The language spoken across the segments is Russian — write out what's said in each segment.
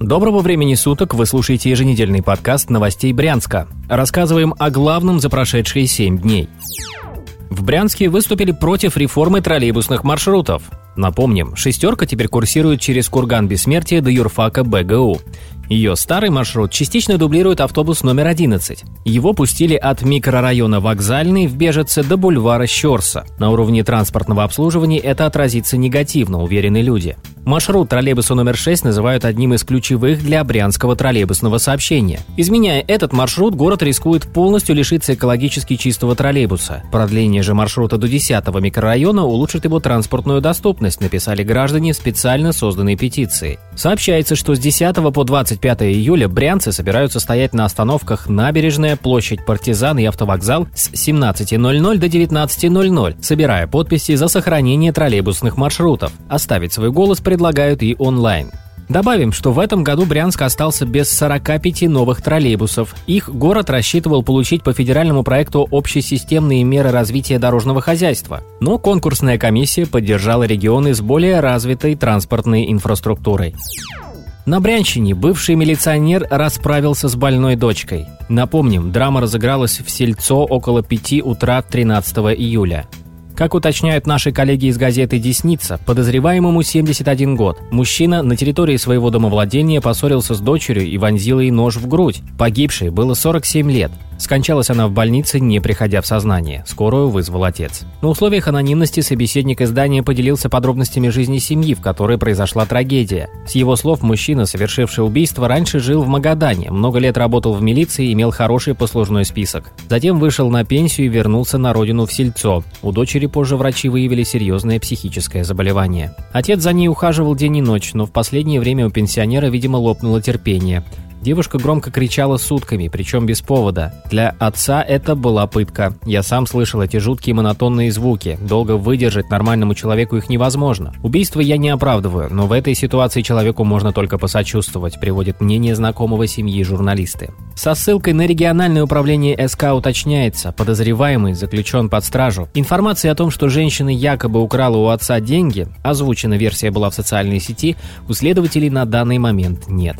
Доброго времени суток, вы слушаете еженедельный подкаст новостей Брянска. Рассказываем о главном за прошедшие 7 дней. В Брянске выступили против реформы троллейбусных маршрутов. Напомним, «шестерка» теперь курсирует через Курган Бессмертия до юрфака БГУ. Ее старый маршрут частично дублирует автобус номер 11. Его пустили от микрорайона Вокзальный в Бежице до бульвара Щерса. На уровне транспортного обслуживания это отразится негативно, уверены люди. Маршрут троллейбуса номер 6 называют одним из ключевых для брянского троллейбусного сообщения. Изменяя этот маршрут, город рискует полностью лишиться экологически чистого троллейбуса. Продление же маршрута до 10 микрорайона улучшит его транспортную доступность, написали граждане в специально созданной петиции. Сообщается, что с 10 по 25 июля брянцы собираются стоять на остановках Набережная, площадь Партизан и автовокзал с 17.00 до 19.00, собирая подписи за сохранение троллейбусных маршрутов. Оставить свой голос пред предлагают и онлайн. Добавим, что в этом году Брянск остался без 45 новых троллейбусов. Их город рассчитывал получить по федеральному проекту «Общесистемные меры развития дорожного хозяйства». Но конкурсная комиссия поддержала регионы с более развитой транспортной инфраструктурой. На Брянщине бывший милиционер расправился с больной дочкой. Напомним, драма разыгралась в Сельцо около 5 утра 13 июля. Как уточняют наши коллеги из газеты «Десница», подозреваемому 71 год. Мужчина на территории своего домовладения поссорился с дочерью и вонзил ей нож в грудь. Погибшей было 47 лет. Скончалась она в больнице, не приходя в сознание. Скорую вызвал отец. На условиях анонимности собеседник издания поделился подробностями жизни семьи, в которой произошла трагедия. С его слов, мужчина, совершивший убийство, раньше жил в Магадане, много лет работал в милиции и имел хороший послужной список. Затем вышел на пенсию и вернулся на родину в Сельцо. У дочери позже врачи выявили серьезное психическое заболевание. Отец за ней ухаживал день и ночь, но в последнее время у пенсионера, видимо, лопнуло терпение. Девушка громко кричала сутками, причем без повода. Для отца это была пытка. Я сам слышал эти жуткие монотонные звуки. Долго выдержать нормальному человеку их невозможно. Убийство я не оправдываю, но в этой ситуации человеку можно только посочувствовать, приводит мнение знакомого семьи журналисты. Со ссылкой на региональное управление СК уточняется, подозреваемый заключен под стражу. Информации о том, что женщина якобы украла у отца деньги, озвучена версия была в социальной сети, у следователей на данный момент нет.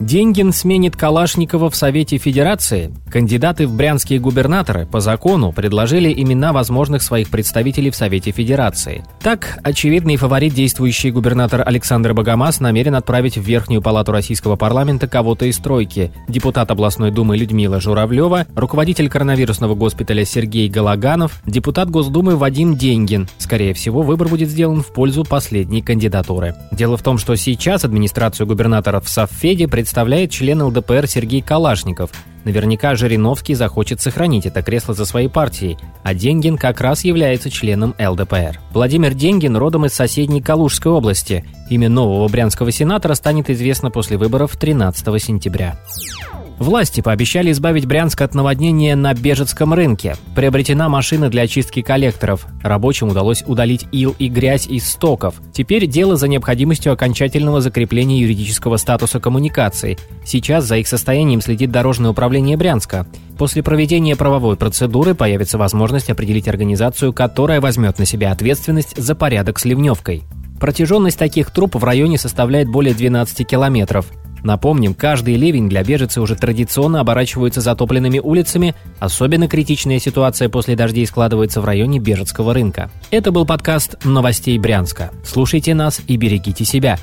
Деньгин сменит Калашникова в Совете Федерации. Кандидаты в брянские губернаторы по закону предложили имена возможных своих представителей в Совете Федерации. Так, очевидный фаворит действующий губернатор Александр Богомаз намерен отправить в Верхнюю палату российского парламента кого-то из тройки. Депутат областной думы Людмила Журавлева, руководитель коронавирусного госпиталя Сергей Галаганов, депутат Госдумы Вадим Деньгин. Скорее всего, выбор будет сделан в пользу последней кандидатуры. Дело в том, что сейчас администрацию губернаторов в Совфеде представляет член ЛДПР Сергей Калашников. Наверняка Жириновский захочет сохранить это кресло за своей партией, а Денгин как раз является членом ЛДПР. Владимир Денгин родом из соседней Калужской области. Имя нового брянского сенатора станет известно после выборов 13 сентября. Власти пообещали избавить Брянск от наводнения на Бежецком рынке. Приобретена машина для очистки коллекторов. Рабочим удалось удалить ил и грязь из стоков. Теперь дело за необходимостью окончательного закрепления юридического статуса коммуникаций. Сейчас за их состоянием следит Дорожное управление Брянска. После проведения правовой процедуры появится возможность определить организацию, которая возьмет на себя ответственность за порядок с ливневкой. Протяженность таких труб в районе составляет более 12 километров. Напомним, каждый ливень для бежицы уже традиционно оборачивается затопленными улицами. Особенно критичная ситуация после дождей складывается в районе Бежецкого рынка. Это был подкаст новостей Брянска. Слушайте нас и берегите себя.